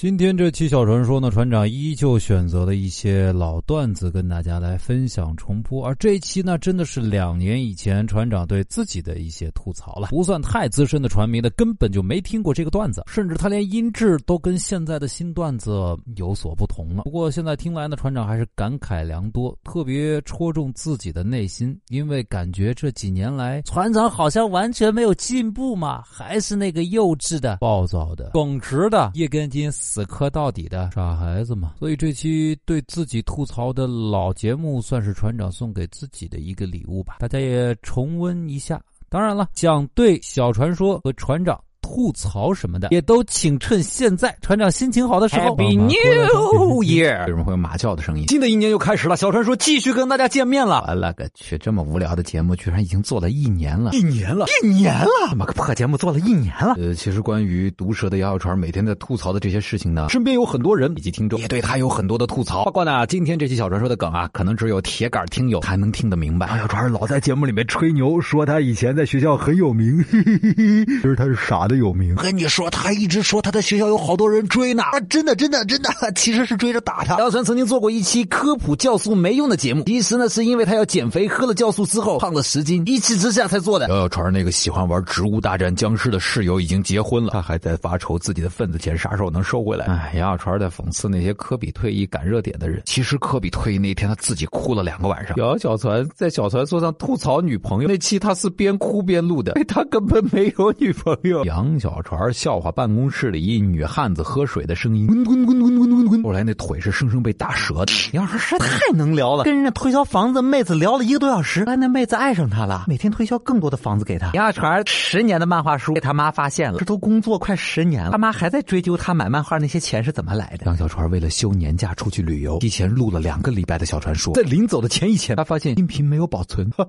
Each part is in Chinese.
今天这期小传说呢，船长依旧选择了一些老段子跟大家来分享重播，而这一期呢，真的是两年以前船长对自己的一些吐槽了。不算太资深的船迷呢，根本就没听过这个段子，甚至他连音质都跟现在的新段子有所不同了。不过现在听来呢，船长还是感慨良多，特别戳中自己的内心，因为感觉这几年来，船长好像完全没有进步嘛，还是那个幼稚的、暴躁的、耿直的、一根筋。死磕到底的傻孩子嘛，所以这期对自己吐槽的老节目，算是船长送给自己的一个礼物吧。大家也重温一下。当然了，想对小传说和船长。吐槽什么的，也都请趁现在船长心情好的时候。Happy New Year！为什么会有马叫的声音？新的一年又开始了，小传说继续跟大家见面了。我勒个去，这么无聊的节目居然已经做了一年了！一年了，一年了！妈个破节目做了一年了？呃，其实关于毒舌的摇摇船每天在吐槽的这些事情呢，身边有很多人以及听众也对他有很多的吐槽。不过呢，今天这期小传说的梗啊，可能只有铁杆听友才能听得明白。摇摇船老在节目里面吹牛，说他以前在学校很有名，嘿嘿嘿嘿，其实他是傻的有名。跟你说。他还一直说他在学校有好多人追呢，啊，真的真的真的，其实是追着打他。姚晨曾经做过一期科普酵素没用的节目，其实呢是因为他要减肥，喝了酵素之后胖了十斤，一气之下才做的。姚小川那个喜欢玩植物大战僵尸的室友已经结婚了，他还在发愁自己的份子钱啥时候能收回来。哎，杨小川在讽刺那些科比退役赶热点的人，其实科比退役那天他自己哭了两个晚上。姚小川在小船说上吐槽女朋友那期，他是边哭边录的，他根本没有女朋友。杨小船笑话办公室。里一女汉子喝水的声音，滚滚滚滚滚滚滚。后来那腿是生生被打折的。杨小实在太能聊了，跟人家推销房子妹子聊了一个多小时，后来那妹子爱上他了，每天推销更多的房子给他。杨小船十年的漫画书被他妈发现了，这都工作快十年了，他妈还在追究他买漫画那些钱是怎么来的。杨小船为了休年假出去旅游，提前录了两个礼拜的小传说，在临走的前一天，他发现音频没有保存。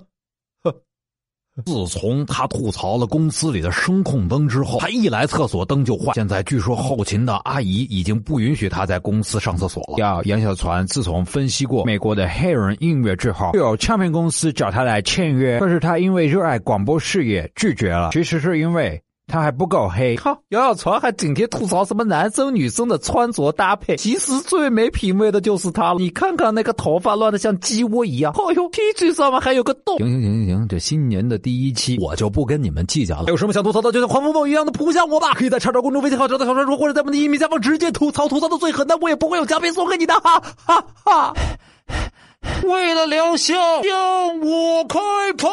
自从他吐槽了公司里的声控灯之后，他一来厕所灯就坏。现在据说后勤的阿姨已经不允许他在公司上厕所了。要杨小船自从分析过美国的黑人音乐之后，又有唱片公司找他来签约，可是他因为热爱广播事业拒绝了。其实是因为。他还不够黑，靠！姚小川还整天吐槽什么男生女生的穿着搭配，其实最没品味的就是他了。你看看那个头发乱的像鸡窝一样，哎呦，T 恤上面还有个洞。行行行行行，这新年的第一期我就不跟你们计较了。有什么想吐槽的，就像狂风暴雨一样的扑向我吧！可以在叉叉公众微信号找到小传说，或者在我们的音频下方直接吐槽，吐槽的最狠的我也不会有奖品送给你的，哈哈哈！为了疗效，向我开炮！